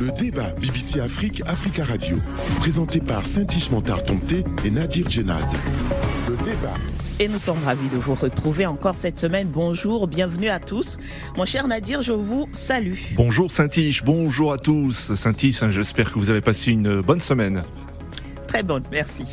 Le débat BBC Afrique, Africa Radio, présenté par Saint-Ish Montard et Nadir Djenad. Le débat. Et nous sommes ravis de vous retrouver encore cette semaine. Bonjour, bienvenue à tous. Mon cher Nadir, je vous salue. Bonjour Saint-Ish, bonjour à tous. Saint-Ish, hein, j'espère que vous avez passé une bonne semaine. Très bonne, merci.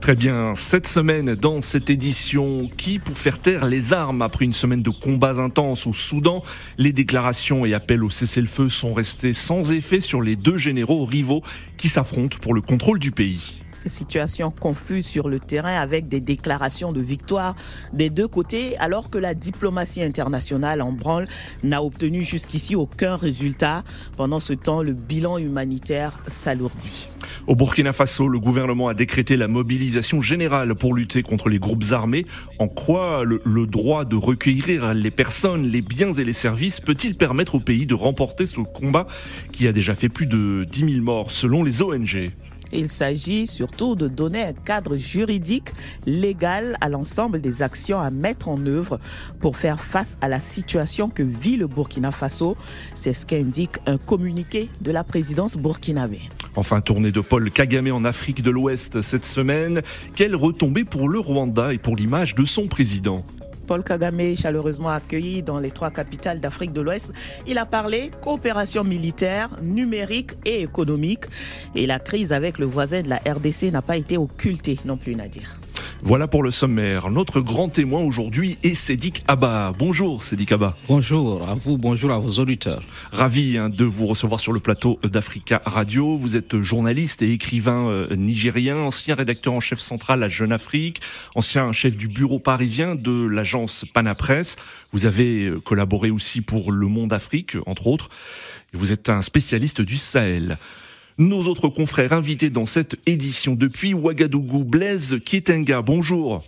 Très bien, cette semaine dans cette édition qui, pour faire taire les armes après une semaine de combats intenses au Soudan, les déclarations et appels au cessez-le-feu sont restés sans effet sur les deux généraux rivaux qui s'affrontent pour le contrôle du pays situation confuse sur le terrain avec des déclarations de victoire des deux côtés, alors que la diplomatie internationale en branle n'a obtenu jusqu'ici aucun résultat. Pendant ce temps, le bilan humanitaire s'alourdit. Au Burkina Faso, le gouvernement a décrété la mobilisation générale pour lutter contre les groupes armés. En quoi le, droit de recueillir les personnes, les biens et les services peut-il permettre au pays de remporter ce combat qui a déjà fait plus de 10 000 morts selon les ONG il s'agit surtout de donner un cadre juridique légal à l'ensemble des actions à mettre en œuvre pour faire face à la situation que vit le Burkina Faso. C'est ce qu'indique un communiqué de la présidence burkinabé. Enfin, tournée de Paul Kagame en Afrique de l'Ouest cette semaine. Quelle retombée pour le Rwanda et pour l'image de son président? Paul Kagame, chaleureusement accueilli dans les trois capitales d'Afrique de l'Ouest. Il a parlé coopération militaire, numérique et économique. Et la crise avec le voisin de la RDC n'a pas été occultée non plus, Nadir. Voilà pour le sommaire. Notre grand témoin aujourd'hui est Sédic Abba. Bonjour Sédic Abba. Bonjour à vous, bonjour à vos auditeurs. Ravi hein, de vous recevoir sur le plateau d'Africa Radio. Vous êtes journaliste et écrivain euh, nigérien, ancien rédacteur en chef central à Jeune Afrique, ancien chef du bureau parisien de l'agence Panapresse. Vous avez euh, collaboré aussi pour Le Monde Afrique, entre autres. Vous êtes un spécialiste du Sahel nos autres confrères invités dans cette édition depuis Ouagadougou. Blaise Kietenga, bonjour.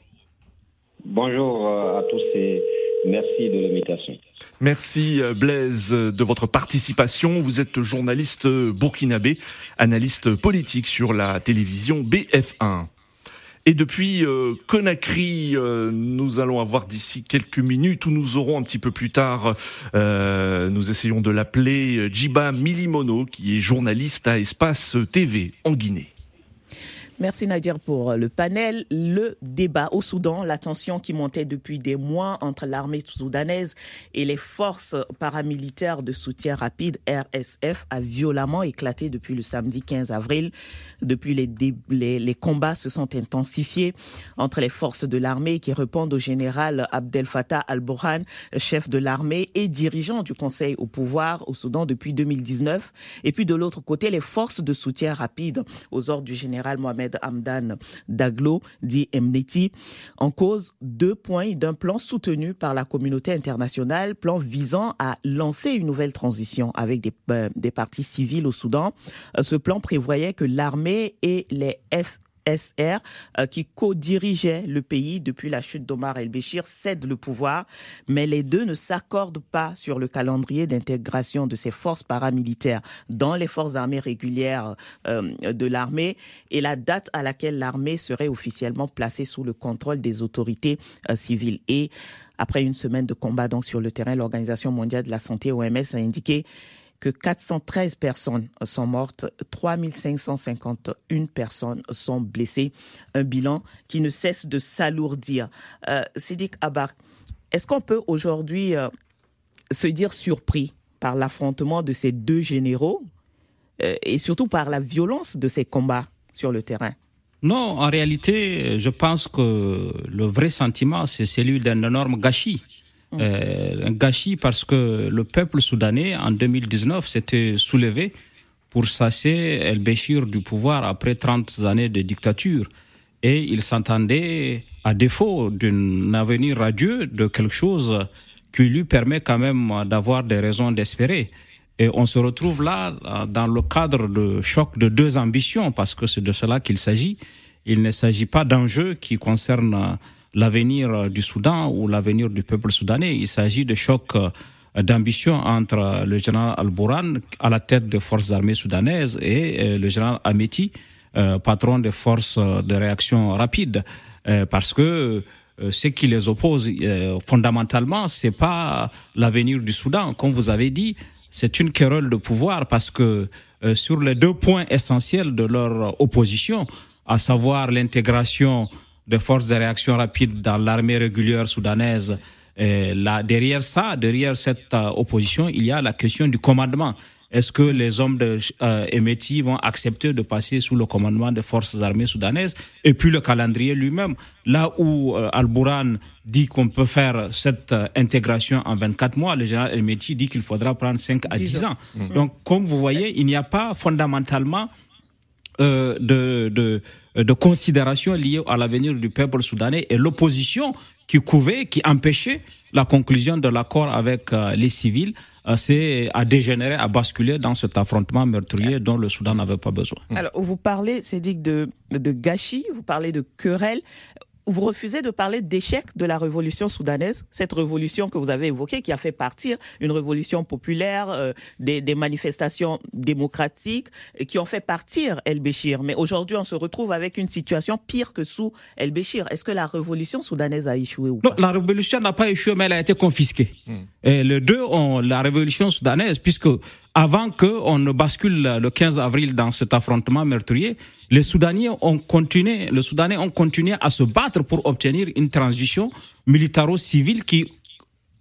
Bonjour euh, à tous et merci de l'invitation. Merci euh, Blaise de votre participation. Vous êtes journaliste burkinabé, analyste politique sur la télévision BF1. Et depuis euh, Conakry, euh, nous allons avoir d'ici quelques minutes, où nous aurons un petit peu plus tard, euh, nous essayons de l'appeler Djiba Milimono, qui est journaliste à Espace TV en Guinée. Merci Nadir pour le panel. Le débat au Soudan, la tension qui montait depuis des mois entre l'armée soudanaise et les forces paramilitaires de soutien rapide RSF a violemment éclaté depuis le samedi 15 avril. Depuis les, les, combats se sont intensifiés entre les forces de l'armée qui répondent au général Abdel Fattah al-Burhan, chef de l'armée et dirigeant du Conseil au pouvoir au Soudan depuis 2019. Et puis de l'autre côté, les forces de soutien rapide aux ordres du général Mohamed Hamdan Daglo, dit Mneti, en cause deux points d'un plan soutenu par la communauté internationale, plan visant à lancer une nouvelle transition avec des, euh, des partis civils au Soudan. Euh, ce plan prévoyait que l'armée et les SR, euh, qui co-dirigeait le pays depuis la chute d'Omar el-Béchir, cède le pouvoir, mais les deux ne s'accordent pas sur le calendrier d'intégration de ces forces paramilitaires dans les forces armées régulières euh, de l'armée et la date à laquelle l'armée serait officiellement placée sous le contrôle des autorités euh, civiles. Et après une semaine de combat donc sur le terrain, l'Organisation mondiale de la santé, OMS, a indiqué que 413 personnes sont mortes, 3551 personnes sont blessées. Un bilan qui ne cesse de s'alourdir. Euh, Sidik Abak, est-ce qu'on peut aujourd'hui euh, se dire surpris par l'affrontement de ces deux généraux euh, et surtout par la violence de ces combats sur le terrain? Non, en réalité, je pense que le vrai sentiment, c'est celui d'un énorme gâchis. Euh, un gâchis parce que le peuple soudanais, en 2019, s'était soulevé pour chasser El-Béchir du pouvoir après 30 années de dictature. Et il s'entendait, à défaut d'un avenir radieux, de quelque chose qui lui permet quand même d'avoir des raisons d'espérer. Et on se retrouve là dans le cadre de choc de deux ambitions, parce que c'est de cela qu'il s'agit. Il ne s'agit pas d'enjeux qui concernent l'avenir du Soudan ou l'avenir du peuple soudanais. Il s'agit de chocs euh, d'ambition entre le général Al-Bourhan à la tête des forces armées soudanaises et euh, le général Ameti, euh, patron des forces de réaction rapide, parce que ce qui les oppose fondamentalement, c'est pas l'avenir du Soudan. Comme vous avez dit, c'est une querelle de pouvoir parce que sur les deux points essentiels de leur opposition, à savoir l'intégration des forces de réaction rapide dans l'armée régulière soudanaise, et là, derrière ça, derrière cette euh, opposition, il y a la question du commandement. Est-ce que les hommes de euh, vont accepter de passer sous le commandement des forces armées soudanaises Et puis le calendrier lui-même, là où euh, Al-Bourhan dit qu'on peut faire cette euh, intégration en 24 mois, le général Emeti dit qu'il faudra prendre 5 à 10 ans. Donc, comme vous voyez, il n'y a pas fondamentalement de, de, de considération liée à l'avenir du peuple soudanais et l'opposition qui couvait, qui empêchait la conclusion de l'accord avec euh, les civils euh, c'est à dégénérer, à basculer dans cet affrontement meurtrier dont le Soudan n'avait pas besoin. Alors, vous parlez, dit, de, de gâchis, vous parlez de querelles vous refusez de parler d'échec de la révolution soudanaise, cette révolution que vous avez évoquée, qui a fait partir une révolution populaire, euh, des, manifestations démocratiques, et qui ont fait partir El-Béchir. Mais aujourd'hui, on se retrouve avec une situation pire que sous El-Béchir. Est-ce que la révolution soudanaise a échoué ou pas? Non, la révolution n'a pas échoué, mais elle a été confisquée. Hmm. Et les deux ont la révolution soudanaise, puisque avant qu'on ne bascule le 15 avril dans cet affrontement meurtrier, les Soudaniens ont continué, les Soudanais ont continué à se battre pour obtenir une transition militaro-civile qui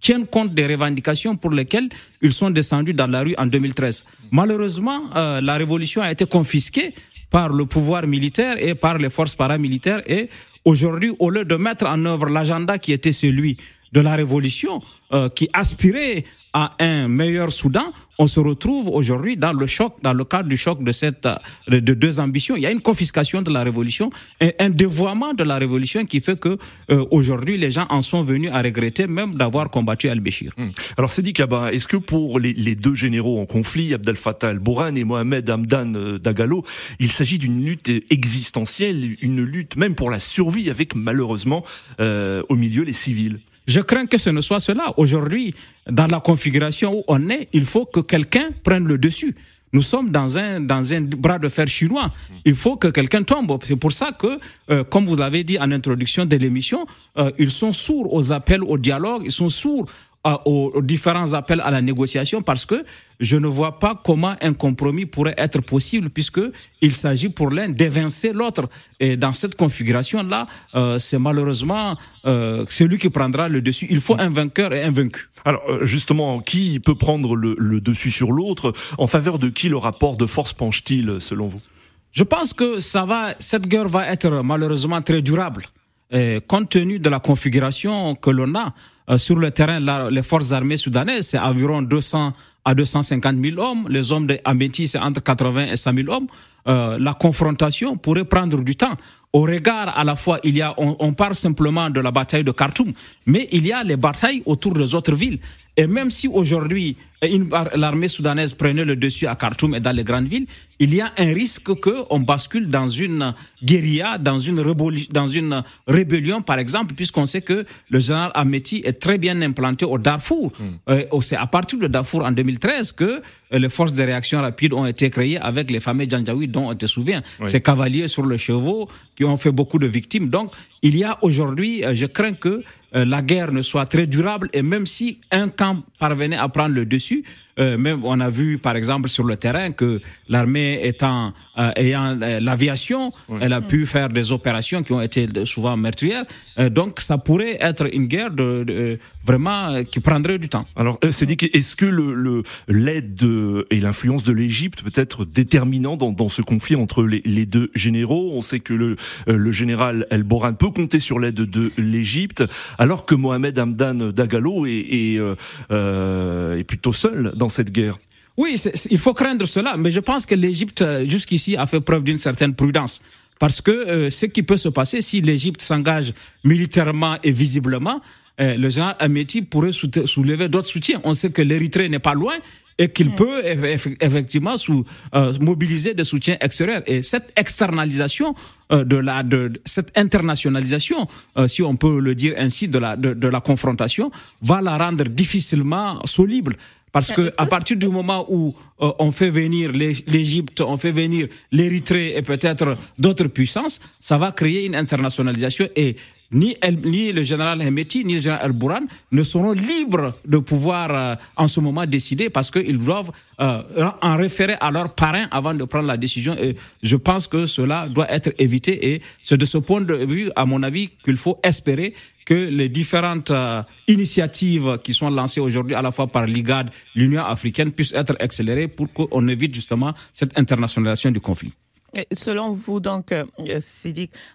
tienne compte des revendications pour lesquelles ils sont descendus dans la rue en 2013. Malheureusement, euh, la révolution a été confisquée par le pouvoir militaire et par les forces paramilitaires et aujourd'hui, au lieu de mettre en œuvre l'agenda qui était celui de la révolution, euh, qui aspirait à un meilleur Soudan, on se retrouve aujourd'hui dans le choc, dans le cadre du choc de cette de deux ambitions. Il y a une confiscation de la révolution et un dévoiement de la révolution qui fait que euh, aujourd'hui les gens en sont venus à regretter même d'avoir combattu Al-Béchir. Hmm. Alors c'est dit Kaba, est-ce que pour les, les, deux généraux en conflit, Abdel Fattah al-Bourhan et Mohamed Hamdan euh, Dagalo, il s'agit d'une lutte existentielle, une lutte même pour la survie avec malheureusement euh, au milieu les civils? Je crains que ce ne soit cela. Aujourd'hui, dans la configuration où on est, il faut que quelqu'un prenne le dessus. Nous sommes dans un, dans un bras de fer chinois. Il faut que quelqu'un tombe. C'est pour ça que, euh, comme vous l'avez dit en introduction de l'émission, euh, ils sont sourds aux appels au dialogue, ils sont sourds aux, différents appels à la négociation parce que je ne vois pas comment un compromis pourrait être possible puisque il s'agit pour l'un d'évincer l'autre. Et dans cette configuration-là, euh, c'est malheureusement euh, celui qui prendra le dessus. Il faut un vainqueur et un vaincu. Alors euh, justement, qui peut prendre le, le dessus sur l'autre? En faveur de qui le rapport de force penche-t-il selon vous? Je pense que ça va, cette guerre va être malheureusement très durable. Et compte tenu de la configuration que l'on a, sur le terrain, les forces armées soudanaises, c'est environ 200 à 250 000 hommes. Les hommes de Ameti, c'est entre 80 et 100 000 hommes. Euh, la confrontation pourrait prendre du temps. Au regard, à la fois, il y a, on, on parle simplement de la bataille de Khartoum, mais il y a les batailles autour des autres villes. Et même si aujourd'hui l'armée soudanaise prenait le dessus à Khartoum et dans les grandes villes, il y a un risque qu'on bascule dans une guérilla, dans une, dans une rébellion, par exemple, puisqu'on sait que le général Ameti est très bien implanté au Darfour. Hmm. Euh, c'est à partir de Darfour en 2013 que euh, les forces de réaction rapide ont été créées avec les fameux Janjaweed dont on te souvient. Ces cavaliers sur le chevaux qui ont fait beaucoup de victimes. Donc, il y a aujourd'hui, euh, je crains que la guerre ne soit très durable et même si un camp parvenait à prendre le dessus, euh, même on a vu par exemple sur le terrain que l'armée étant euh, ayant euh, l'aviation, elle a pu faire des opérations qui ont été souvent meurtrières. donc ça pourrait être une guerre de, vraiment qui prendrait du temps. Alors c'est dit est-ce que le l'aide et l'influence de l'Égypte peut être déterminant dans, dans, ce conflit entre les, les, deux généraux? On sait que le, le général El Boran peut compter sur l'aide de l'Égypte, alors que Mohamed Hamdan Dagalo est, est, est plutôt seul dans cette guerre. Oui, il faut craindre cela, mais je pense que l'Égypte, euh, jusqu'ici, a fait preuve d'une certaine prudence. Parce que euh, ce qui peut se passer, si l'Égypte s'engage militairement et visiblement, euh, le général Ameti pourrait soulever d'autres soutiens. On sait que l'Érythrée n'est pas loin et qu'il peut effectivement sous, mobiliser des soutiens extérieurs. Et cette externalisation de la, de, cette internationalisation, si on peut le dire ainsi, de la, de, de la confrontation, va la rendre difficilement soluble. Parce que à partir du moment où euh, on fait venir l'Égypte, on fait venir l'Érythrée et peut-être d'autres puissances, ça va créer une internationalisation et ni, ni le général Hemeti, ni le général El-Bourhan ne seront libres de pouvoir euh, en ce moment décider parce qu'ils doivent euh, en référer à leurs parrains avant de prendre la décision. Et je pense que cela doit être évité et c'est de ce point de vue, à mon avis, qu'il faut espérer que les différentes euh, initiatives qui sont lancées aujourd'hui à la fois par l'IGAD, l'Union africaine, puissent être accélérées pour qu'on évite justement cette internationalisation du conflit. selon vous, donc, euh,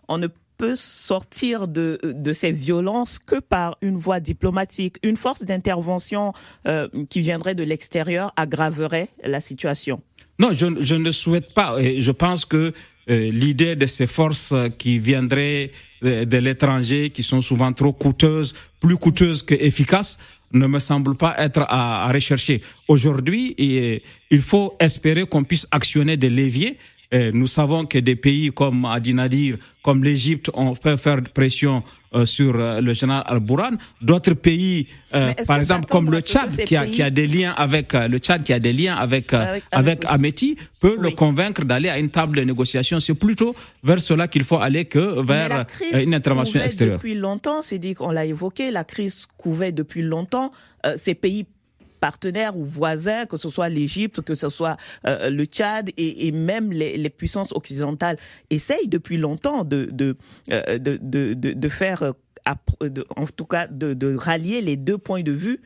on ne peut sortir de, de ces violences que par une voie diplomatique. Une force d'intervention euh, qui viendrait de l'extérieur aggraverait la situation. Non, je, je ne souhaite pas. Je pense que l'idée de ces forces qui viendraient de, l'étranger, qui sont souvent trop coûteuses, plus coûteuses qu'efficaces, ne me semble pas être à, à rechercher. Aujourd'hui, il faut espérer qu'on puisse actionner des leviers nous savons que des pays comme Adinadir, comme l'Égypte, ont fait faire pression euh, sur euh, le général Al-Bourhan. D'autres pays, euh, par exemple comme le Tchad, qui a, qui a, des liens avec le Tchad, qui a des liens avec avec, avec Ameti, peut le convaincre d'aller à une table de négociation. C'est plutôt vers cela qu'il faut aller que vers une intervention extérieure. Depuis longtemps, c'est dit qu'on l'a évoqué, la crise couvait depuis longtemps. ces pays partenaires ou voisins, que ce soit l'Égypte, que ce soit euh, le Tchad et, même les, puissances occidentales, essayent depuis longtemps de, de, euh, de, de, faire, euh, en tout cas, de, rallier les deux points de vue,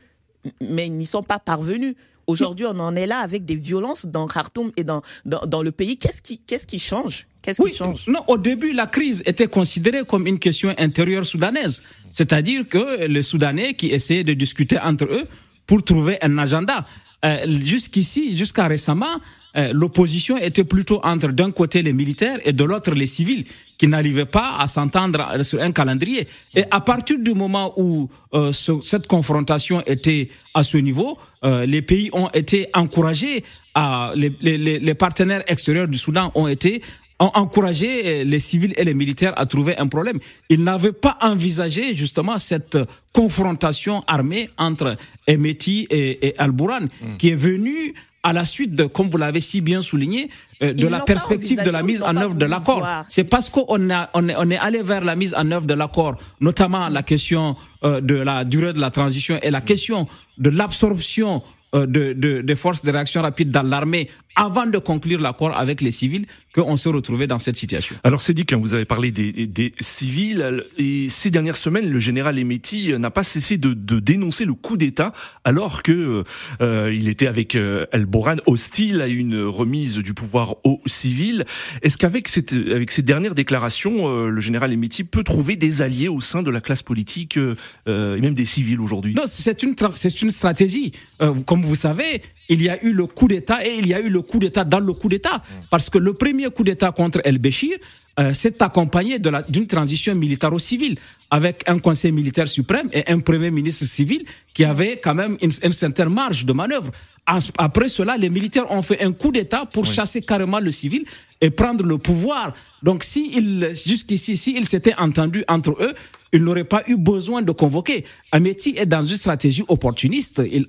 mais ils n'y sont pas parvenus. Aujourd'hui, on en est là avec des violences dans Khartoum et dans, dans, le pays. Qu'est-ce qui, qu'est-ce qui change? Qu'est-ce qui change? Non, au début, la crise était considérée comme une question intérieure soudanaise. C'est-à-dire que les Soudanais qui essayaient de discuter entre eux pour trouver un agenda. Euh, jusqu'ici, jusqu'à récemment, euh, l'opposition était plutôt entre d'un côté les militaires et de l'autre les civils qui n'arrivaient pas à s'entendre sur un calendrier. Et à partir du moment où euh, cette confrontation était à ce niveau, les pays ont été encouragés, à, les, les, les partenaires extérieurs du Soudan ont été ont encouragé les civils et les militaires à trouver un problème. Ils n'avaient pas envisagé justement cette confrontation armée entre Emeti et, Al-Bourhan, hmm. qui est venue à la suite de, comme vous l'avez si bien souligné, euh, de la perspective de la mise en œuvre de l'accord. C'est parce qu'on on, on est allé vers la mise en œuvre de l'accord, notamment la question euh, de la durée de la transition et la question de l'absorption euh, de, de, de, forces de réaction rapide dans l'armée avant de conclure l'accord avec les civils qu'on s'est retrouvé dans cette situation. Alors c'est dit quand vous avez parlé des, des, civils et ces dernières semaines le général Emeti n'a pas cessé de, de, dénoncer le coup d'État alors que euh, il était avec euh, El Boran hostile à une remise du pouvoir aux civils. Est-ce qu'avec cette avec ces dernières déclarations euh, le général Emeti peut trouver des alliés au sein de la classe politique euh, et même des civils aujourd'hui? Non, c'est une c'est une stratégie. comme vous savez, il y a eu le coup d'État et il y a eu le coup d'État dans le coup d'État. Parce que le premier coup d'État contre El-Béchir euh, s'est accompagné d'une transition militaro-civile avec un conseil militaire suprême et un premier ministre civil qui avait quand même une, certaine marge de manœuvre. Après cela, les militaires ont fait un coup d'État pour chasser carrément le civil et prendre le pouvoir. Donc, si jusqu'ici, s'ils s'étaient entendus entre eux, ils n'auraient pas eu besoin de convoquer. Ameti est dans une stratégie opportuniste. Il,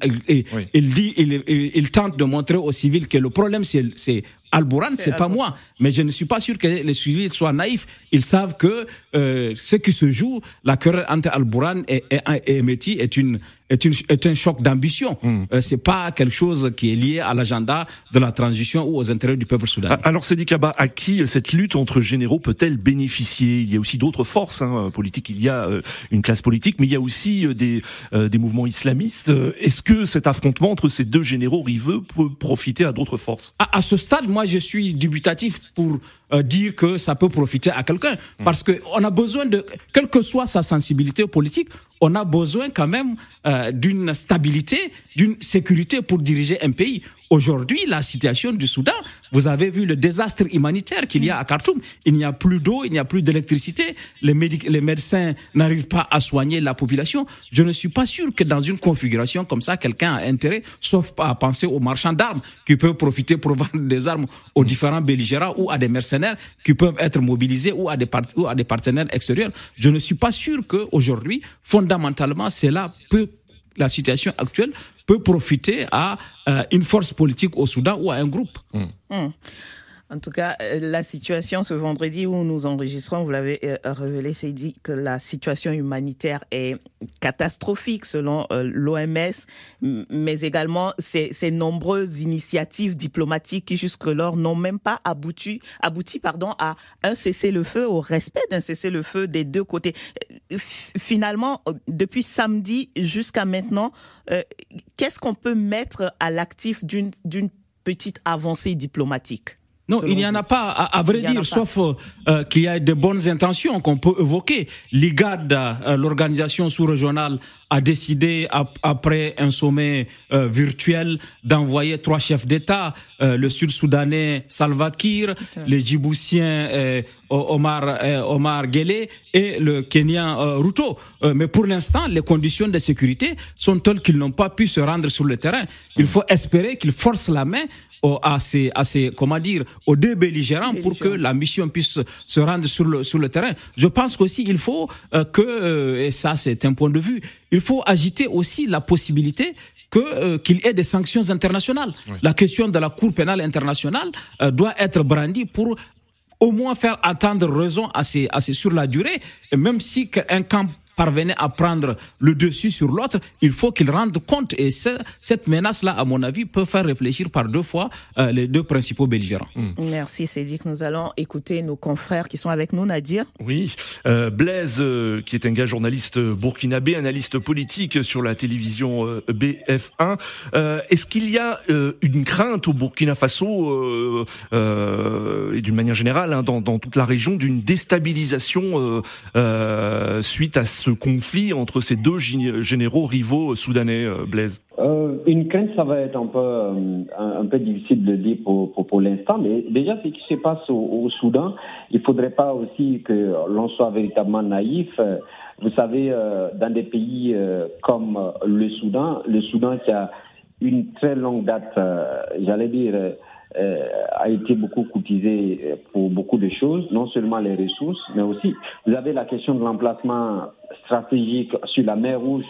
il, dit, il, tente de montrer aux civils que le problème, c'est Al-Bourhan, c'est pas moi. Mais je ne suis pas sûr que les civils soient naïfs. Ils savent que euh, ce qui se joue, la querelle entre Al-Bourhan et, et, et est une est, une, est un choc d'ambition. Hmm. Euh, c'est pas quelque chose qui est lié à l'agenda de la transition ou aux intérêts du peuple soudanais. Alors, Sedi Kaba, à qui cette lutte entre généraux peut-elle bénéficier? Il y a aussi d'autres forces hein, politiques. Il y a euh, une classe politique, mais il y a aussi euh, des, des mouvements islamistes. Est-ce que cet affrontement entre ces deux généraux riveux peut profiter à d'autres forces? À, à, ce stade, moi, je suis dubitatif pour dire que ça peut profiter à quelqu'un, hmm. parce que on a besoin de, quelle que soit sa sensibilité politique, on a besoin quand même euh, d'une stabilité, d'une sécurité pour diriger un pays. Aujourd'hui, la situation du Soudan, vous avez vu le désastre humanitaire qu'il y a à Khartoum. Il n'y a plus d'eau, il n'y a plus d'électricité, les, médecins n'arrivent pas à soigner la population. Je ne suis pas sûr que dans une configuration comme ça, quelqu'un a intérêt, sauf à penser aux marchands d'armes qui peuvent profiter pour vendre des armes aux différents belligérants ou à des mercenaires qui peuvent être mobilisés ou à des, ou à des partenaires extérieurs. Je ne suis pas sûr qu'aujourd'hui, fondamentalement, cela peut la situation actuelle peut profiter à euh, une force politique au Soudan ou à un groupe. Hmm. Hmm. En tout cas, euh, la situation ce vendredi où nous enregistrons, vous l'avez euh, révélé, c'est dit que la situation humanitaire est catastrophique selon euh, l'OMS, mais également ces, nombreuses initiatives diplomatiques qui jusque-lors n'ont même pas abouti, pardon, à un cessez-le-feu, au respect d'un cessez-le-feu des deux côtés. Finalement, depuis samedi jusqu'à maintenant, qu'est-ce qu'on peut mettre à l'actif d'une petite avancée diplomatique? Non, il n'y en a pas, à, vrai dire, sauf euh, qu'il y a de bonnes intentions qu'on peut évoquer. L'IGAD, euh, l'organisation sous-régionale, a décidé, après un sommet euh, virtuel, d'envoyer trois chefs d'État, le Sud-Soudanais Salva Kiir, le Djiboutien Omar, Omar Guelleh et le Kenyan Ruto. mais pour l'instant, les conditions de sécurité sont telles qu'ils n'ont pas pu se rendre sur le terrain. Il faut espérer qu'ils forcent la main à ces, à ces, comment dire, aux deux belligérants pour que la mission puisse se rendre sur le, sur le terrain. Je pense qu'aussi il faut euh, que, euh, et ça c'est un point de vue, il faut agiter aussi la possibilité euh, qu'il y ait des sanctions internationales. La question de la Cour pénale internationale doit être brandie pour au moins faire attendre raison assez, assez sur la durée, et même si un camp parvenait à prendre le dessus sur l'autre, il faut qu'il rende compte. Et cette menace-là, à mon avis, peut faire réfléchir par deux fois euh, les deux principaux belligérants. Hmm. Merci, Cédric. Nous allons écouter nos confrères qui sont avec nous, Nadir. Oui, euh, Blaise, euh, qui est un gars journaliste burkinabé, analyste politique sur la télévision BF1. Est-ce qu'il y a une crainte au Burkina Faso et d'une manière générale hein, dans, dans, toute la région d'une déstabilisation suite à ce conflit entre ces deux généraux rivaux soudanais, euh, Blaise? Euh, Une crainte, ça va être un peu, euh, difficile de dire pour, l'instant, mais déjà ce qui se passe au, Soudan, il ne faudrait pas aussi que l'on soit véritablement naïf. Vous savez, dans des pays comme le Soudan, le Soudan qui a une très longue date, j'allais dire, euh, a été beaucoup coûtisé pour beaucoup de choses, non seulement les ressources, mais aussi vous avez la question de l'emplacement stratégique sur la mer Rouge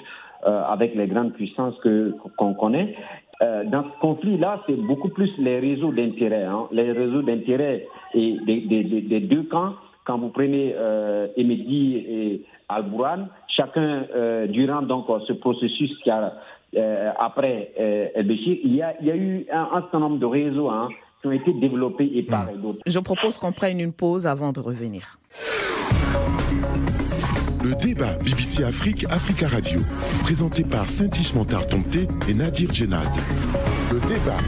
euh, avec les grandes puissances que qu'on connaît. Euh, dans ce conflit-là, c'est beaucoup plus les réseaux d'intérêt, hein, les réseaux d'intérêt et des, des, deux camps. Quand vous prenez euh, et Al-Bourhan, chacun durant donc ce processus qui a euh, après euh, il y, a, il y a eu un, un certain nombre de réseaux hein, qui ont été développés et par hmm. d'autres. Je propose qu'on prenne une pause avant de revenir. Le débat BBC Afrique, Africa Radio, présenté par Saint-Ishmantar Tomté et Nadir Djenad. Le débat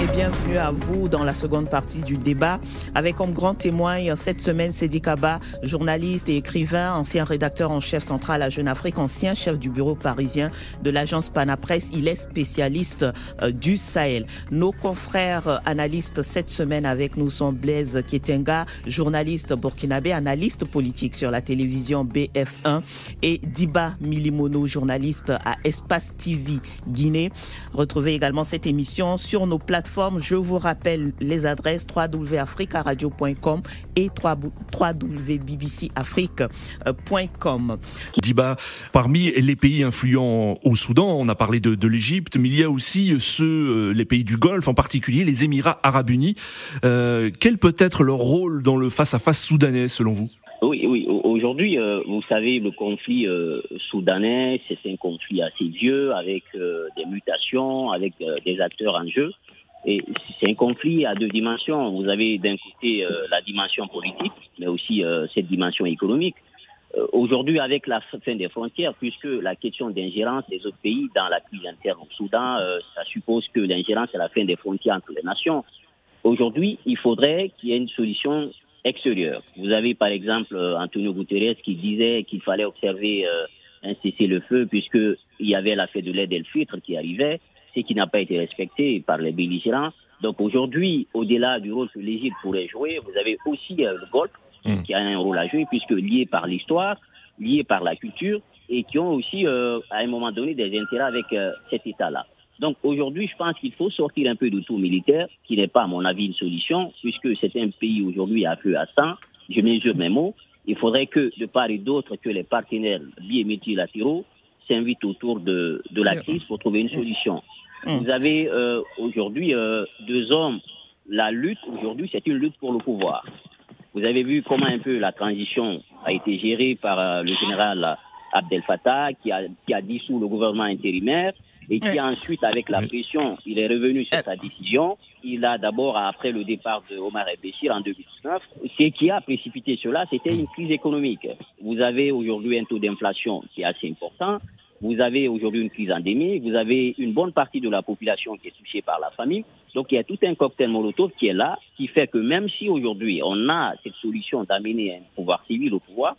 et bienvenue à vous dans la seconde partie du débat avec comme grand témoin cette semaine Sedi Kaba, journaliste et écrivain, ancien rédacteur en chef central à Jeune Afrique, ancien chef du bureau parisien de l'agence Panapresse. Il est spécialiste euh, du Sahel. Nos confrères euh, analystes cette semaine avec nous sont Blaise Kietenga, journaliste burkinabé, analyste politique sur la télévision BF1 et Diba Milimono, journaliste à Espace TV Guinée. Retrouvez également cette émission sur nos plateformes je vous rappelle les adresses www.africaradio.com et www.bbcafrique.com. Diba, parmi les pays influents au Soudan, on a parlé de, de l'Égypte, mais il y a aussi ceux, euh, les pays du Golfe, en particulier les Émirats arabes unis. Euh, quel peut être leur rôle dans le face-à-face soudanais, selon vous? Oui, oui. Aujourd'hui, euh, vous savez, le conflit soudanais, c'est un conflit assez vieux, avec des mutations, avec des acteurs en jeu. C'est un conflit à deux dimensions. Vous avez d'un côté euh, la dimension politique, mais aussi euh, cette dimension économique. Euh, aujourd'hui, avec la fin des frontières, puisque la question d'ingérence des autres pays dans la crise interne au Soudan, ça suppose que l'ingérence est la fin des frontières entre les nations. Aujourd'hui, il faudrait qu'il y ait une solution extérieure. Vous avez par exemple Antonio Guterres qui disait qu'il fallait observer un cessez-le-feu puisqu'il y avait la fête de l'aide et le filtre qui arrivait ce qui n'a pas été respecté par les belligérants. Donc aujourd'hui, au-delà du rôle que l'Égypte pourrait jouer, vous avez aussi euh, le Golfe mm. qui a un rôle à jouer puisque lié par l'histoire, lié par la culture et qui ont aussi euh, à un moment donné des intérêts avec euh, cet État-là. Donc aujourd'hui, je pense qu'il faut sortir un peu du tout militaire, qui n'est pas à mon avis une solution, puisque c'est un pays aujourd'hui à feu à sang. Je mesure mes mots. Il faudrait que, de part et d'autre, que les partenaires bilatéraux s'invitent autour de, de la crise pour trouver une solution. Mm. Vous avez euh, aujourd'hui euh, deux hommes la lutte aujourd'hui, c'est une lutte pour le pouvoir. Vous avez vu comment un peu la transition a été gérée par euh, le général Abdel Fattah, qui a, qui a dissous le gouvernement intérimaire et qui ensuite, avec la pression, il est revenu sur sa décision. Il a d'abord, après le départ de Omar El-Béchir en 2019, ce qui a précipité cela, c'était une crise économique. Vous avez aujourd'hui un taux d'inflation qui est assez important. Vous avez aujourd'hui une crise endémique, vous avez une bonne partie de la population qui est touchée par la famine. Donc il y a tout un cocktail molotov qui est là, qui fait que même si aujourd'hui on a cette solution d'amener un pouvoir civil au pouvoir,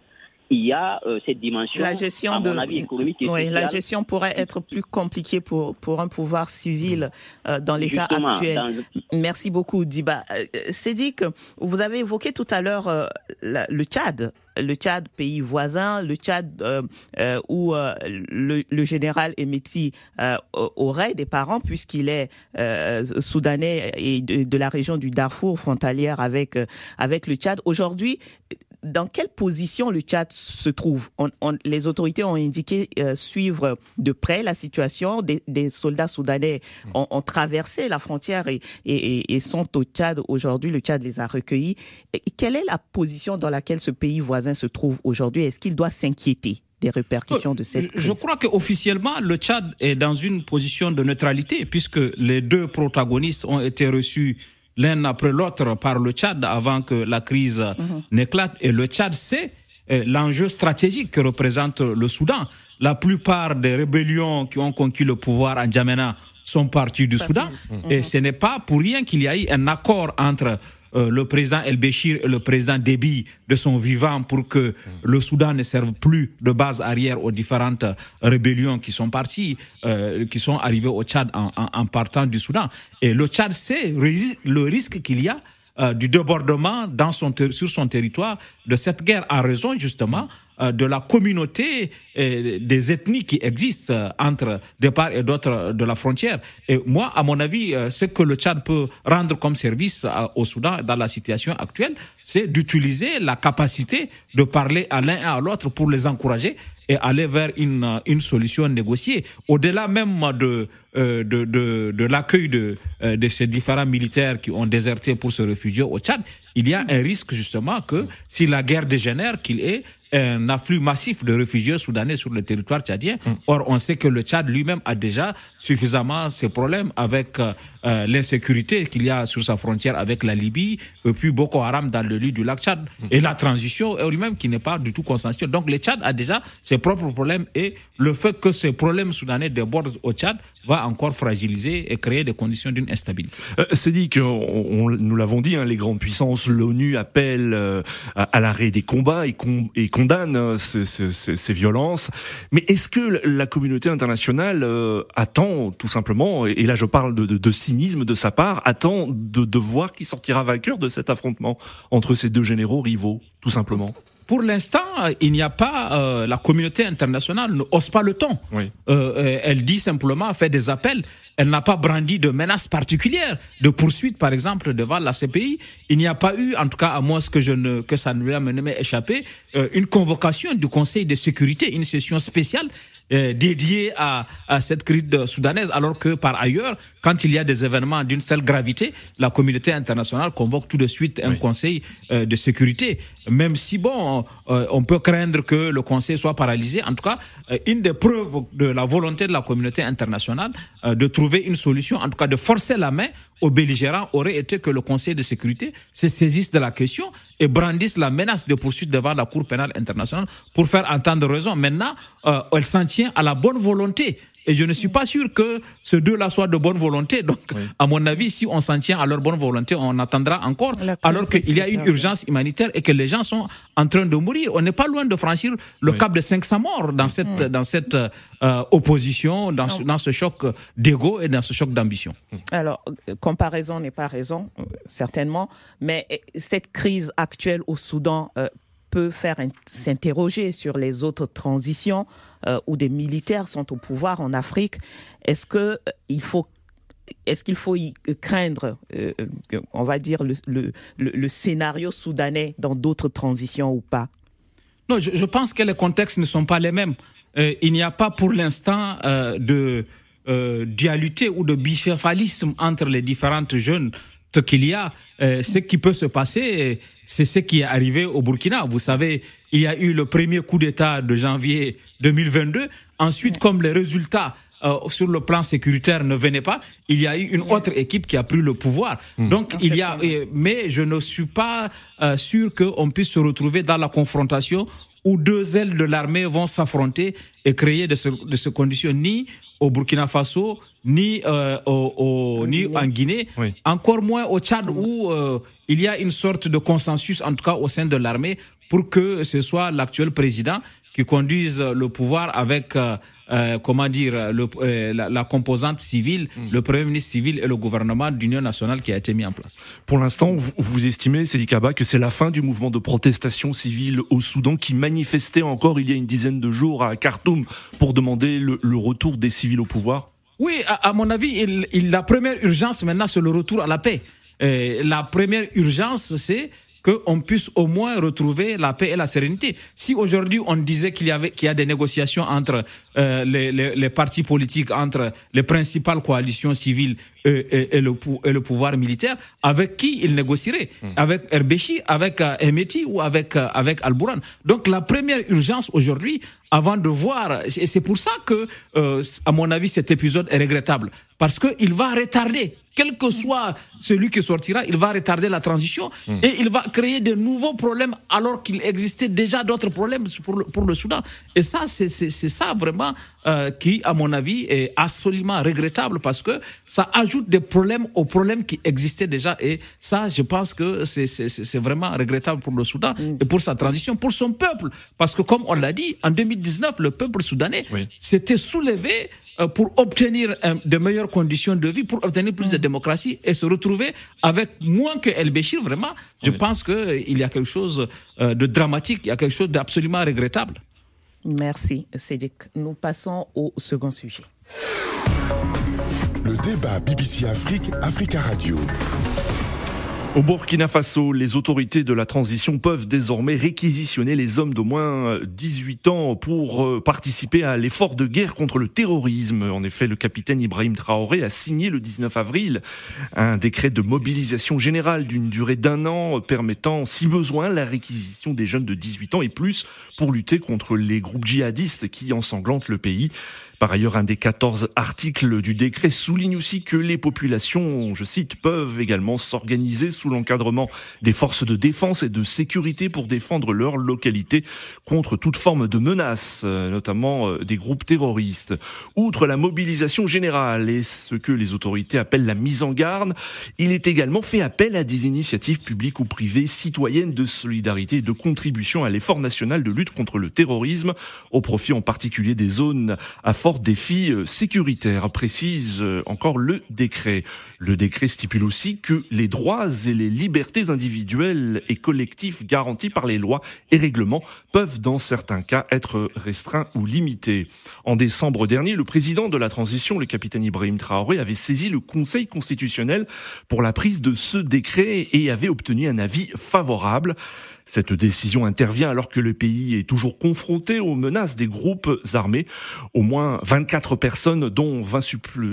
il y a euh, cette dimension, la gestion à de, avis, économique et oui. La gestion pourrait être plus compliquée pour, pour un pouvoir civil euh, dans l'état actuel. dans Merci beaucoup, Diba. Euh, C'est dit que vous avez évoqué tout à l'heure euh, le Tchad. Le Tchad, pays voisin, le Tchad euh, euh, où euh, le, le général Emeti euh, aurait des parents puisqu'il est euh, soudanais et de, de la région du Darfour frontalière avec euh, avec le Tchad. Aujourd'hui, dans quelle position le Tchad se trouve? On- on- Les autorités ont indiqué euh, suivre de près la situation. Des, des soldats soudanais ont, ont traversé la frontière et, et- et- et sont au Tchad aujourd'hui. Le Tchad les a recueillis. Et quelle est la position dans laquelle ce pays voisin se trouve aujourd'hui? Est-ce qu'il doit s'inquiéter des répercussions de cette Je- Je crise? crois qu'officiellement, le Tchad est dans une position de neutralité, puisque les deux protagonistes ont été reçus l'un après l'autre par le Tchad avant que la crise n'éclate. Et le Tchad sait euh, l'enjeu stratégique que représente le Soudan. La plupart des rébellions qui ont conquis le pouvoir en Djamena sont partis du Soudan. Et ce n'est pas pour rien qu'il y a eu un accord entre euh, le président El Béchir et le président Déby de son vivant pour que le Soudan ne serve plus de base arrière aux différentes rébellions qui sont parties, euh, qui sont arrivées au Tchad en, en- en partant du Soudan. Et le Tchad sait le risque qu'il y a euh, du débordement dans son sur son territoire de cette guerre en raison justement de la communauté euh, des ethnies qui existent euh, entre des parts et d'autres de la frontière. Et moi, à mon avis, euh, ce que le Tchad peut rendre comme service euh, au Soudan dans la situation actuelle, c'est d'utiliser la capacité de parler à l'un et à l'autre pour les encourager et aller vers une, euh, une solution négociée. Au-delà même de, euh, de, de, de l'accueil de, euh, de ces différents militaires qui ont déserté pour se réfugier au Tchad, il y a un risque justement que si la guerre dégénère, qu'il ait un afflux massif de réfugiés soudanais sur le territoire tchadien. Or, on sait que le Tchad lui-même a déjà suffisamment ses problèmes avec euh, euh, l'insécurité qu'il y a sur sa frontière avec la Libye, et puis Boko Haram dans le lit du lac Tchad, et la transition elle-même qui n'est pas du tout consensuelle. Donc, le Tchad a déjà ses propres problèmes et le fait que ces problèmes soudanais débordent au Tchad va encore fragiliser et créer des conditions d'une instabilité. Euh, C'est dit que on- on- nous l'avons dit, hein, les grandes puissances, l'ONU appelle euh, à, à l'arrêt des combats et, con- et condamne euh, ces, ces- ces- ces violences. Mais est-ce que la communauté internationale euh, attend tout simplement, et là je parle de cynisme de sa part, attend de, de voir qui sortira vainqueur de cet affrontement entre ces deux généraux rivaux, tout simplement? Pour l'instant, il n'y a pas, euh, la communauté internationale ne hausse pas le ton. Oui. Euh, euh, elle dit simplement, fait des appels. Elle n'a pas brandi de menaces particulières, de poursuites par exemple devant la CPI. Il n'y a pas eu, en tout cas à moins que je ne que ça ne même échappé, euh, une convocation du Conseil de sécurité, une session spéciale euh, dédiée à, à cette crise soudanaise, alors que par ailleurs, quand il y a des événements d'une telle gravité, la communauté internationale convoque tout de suite un Conseil de sécurité. Même si bon, euh, on peut craindre que le Conseil soit paralysé. En tout cas, euh, une des preuves de la volonté de la communauté internationale euh, de trouver une solution, en tout cas de forcer la main aux belligérants, aurait été que le Conseil de sécurité se saisisse de la question et brandisse la menace de poursuite devant la Cour pénale internationale pour faire entendre raison. Maintenant, euh, elle s'en tient à la bonne volonté. Et je ne suis pas sûr que ces deux-là soient de bonne volonté. Donc, à mon avis, si on s'en tient à leur bonne volonté, on attendra encore. Alors qu'il y a une urgence humanitaire et que les gens sont en train de mourir. On n'est pas loin de franchir le cap de 500 morts dans cette, dans cette euh, opposition, dans ce, dans ce choc d'ego et dans ce choc d'ambition. Alors, comparaison n'est pas raison, certainement, mais cette crise actuelle au Soudan euh, peut faire in- s'interroger sur les autres transitions euh, où des militaires sont au pouvoir en Afrique. Est-ce que euh, il faut est-ce qu'il faut y craindre, euh, euh, on va dire, le, le- le- scénario soudanais dans d'autres transitions ou pas? Non, je, pense que les contextes ne sont pas les mêmes. Il n'y a pas pour l'instant de dualité ou de bicéphalisme entre les différentes jeunes qu'il y a, ce qui peut se passer, c'est ce qui est arrivé au Burkina. Vous savez, il y a eu le premier coup d'État de janvier 2022. Ensuite, comme les résultats euh, sur le plan sécuritaire ne venaient pas, il y a eu une autre équipe qui a pris le pouvoir. Hmm. Donc il y a, mais je ne suis pas euh, sûr qu'on puisse se retrouver dans la confrontation où deux ailes de l'armée vont s'affronter et créer de, ces conditions ni au Burkina Faso, ni, euh, au, ni en Guinée, encore moins au Tchad où il y a une sorte de consensus, en tout cas au sein de l'armée, pour que ce soit l'actuel président qui conduise le pouvoir avec, euh, euh, comment dire, le, euh, la, composante civile, mm. le Premier ministre civil et le gouvernement d'union nationale qui a été mis en place. Pour l'instant, vous, vous, estimez, Kaba, que c'est la fin du mouvement de protestation civile au Soudan qui manifestait encore il y a une dizaine de jours à Khartoum pour demander le, retour des civils au pouvoir? Oui, à, mon avis, il, la première urgence maintenant, c'est le retour à la paix. la première urgence, c'est qu'on puisse au moins retrouver la paix et la sérénité. Si aujourd'hui on disait qu'il y avait qu'il y a des négociations entre euh, les, les, les, partis politiques, entre les principales coalitions civiles et, et, le, et le, pouvoir militaire, avec qui il négocierait? Hmm. Avec Herbeshi, avec euh, Emeti ou avec, euh, avec Al-Bouran Donc la première urgence aujourd'hui, avant de voir, et c'est pour ça que, euh, à mon avis, cet épisode est regrettable, parce qu'il va retarder quel que soit celui qui sortira, il va retarder la transition hmm. et il va créer de nouveaux problèmes alors qu'il existait déjà d'autres problèmes pour le, pour le Soudan. Et ça, c'est ça vraiment euh, qui, à mon avis, est absolument regrettable parce que ça ajoute des problèmes aux problèmes qui existaient déjà. Et ça, je pense que c'est vraiment regrettable pour le Soudan mm. et pour sa transition, pour son peuple. Parce que, comme on l'a dit, en 2019, le peuple soudanais s'était soulevé pour obtenir de meilleures conditions de vie, pour obtenir plus de mm. démocratie et se retrouver avec moins que El Béchir, vraiment, je pense qu'il y a quelque chose euh, de dramatique, il y a quelque chose d'absolument regrettable. Merci, Cédric. Nous passons au second sujet. Le débat BBC Afrique, Africa Radio. Au Burkina Faso, les autorités de la transition peuvent désormais réquisitionner les hommes d'au moins 18 ans pour euh, participer à l'effort de guerre contre le terrorisme. En effet, le capitaine Ibrahim Traoré a signé le 19 avril un décret de mobilisation générale d'une durée d'un an permettant, si besoin, la réquisition des jeunes de 18 ans et plus pour lutter contre les groupes djihadistes qui ensanglantent le pays. Par ailleurs, un des 14 articles du décret souligne aussi que les populations, je cite, peuvent également s'organiser sous l'encadrement des forces de défense et de sécurité pour défendre leur localité contre toute forme de menace, euh, notamment euh, des groupes terroristes. Outre la mobilisation générale et ce que les autorités appellent la mise en garde, il est également fait appel à des initiatives publiques ou privées citoyennes de solidarité et de contribution à l'effort national de lutte contre le terrorisme, au profit en particulier des zones à forte défi euh, sécuritaire, précise euh, encore le décret. Le décret stipule aussi que les droits et les libertés individuelles et collectives garantis par les lois et règlements peuvent dans certains cas être restreints ou limités. En décembre dernier, le président de la transition, le capitaine Ibrahim Traoré, avait saisi le Conseil constitutionnel pour la prise de ce décret et avait obtenu un avis favorable. Cette décision intervient alors que le pays est toujours confronté aux menaces des groupes armés. Au moins 24 personnes, dont 20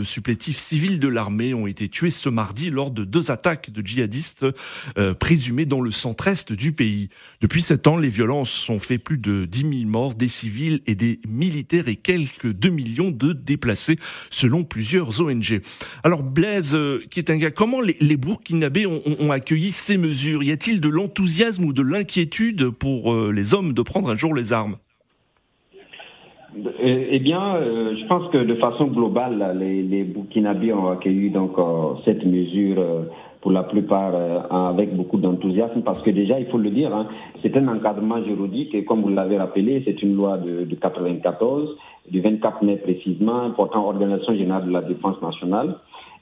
supplétifs civils de l'armée, ont été tués ce mardi lors de deux attaques de djihadistes euh, présumés dans le centre-est du pays. Depuis sept ans, les violences ont fait plus de 10 000 morts, des civils et des militaires et quelques 2 millions de déplacés, selon plusieurs ONG. Alors Blaise euh, gars, comment les, les Burkinabés ont, ont, accueilli ces mesures? Y a-t-il de l'enthousiasme ou de l'inquiétude inquiétude pour euh, les hommes de prendre un jour les armes eh, eh bien, euh, je pense que de façon globale, les, les ont accueilli donc euh, cette mesure pour la plupart avec beaucoup d'enthousiasme parce que déjà, il faut le dire, hein, c'est un encadrement juridique et comme vous l'avez rappelé, c'est une loi de, de 94, du 24 mai précisément, portant organisation générale de la défense nationale.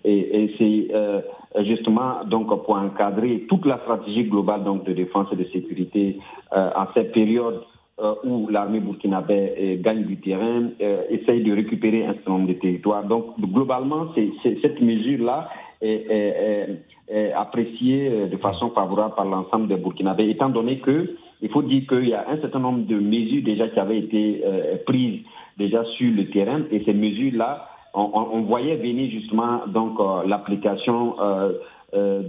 Et, c'est euh, justement donc pour encadrer toute la stratégie globale donc de défense et de sécurité euh, en cette période euh, où l'armée burkinabé euh, gagne du terrain, euh, essaye de récupérer un certain nombre de territoires. Donc globalement, c'est, cette mesure-là est, est, est, appréciée de façon favorable par l'ensemble des Burkinabés, étant donné que il faut dire qu'il y a un certain nombre de mesures déjà qui avaient été prises déjà sur le terrain, et ces mesures-là on, voyait venir justement donc euh, l'application euh,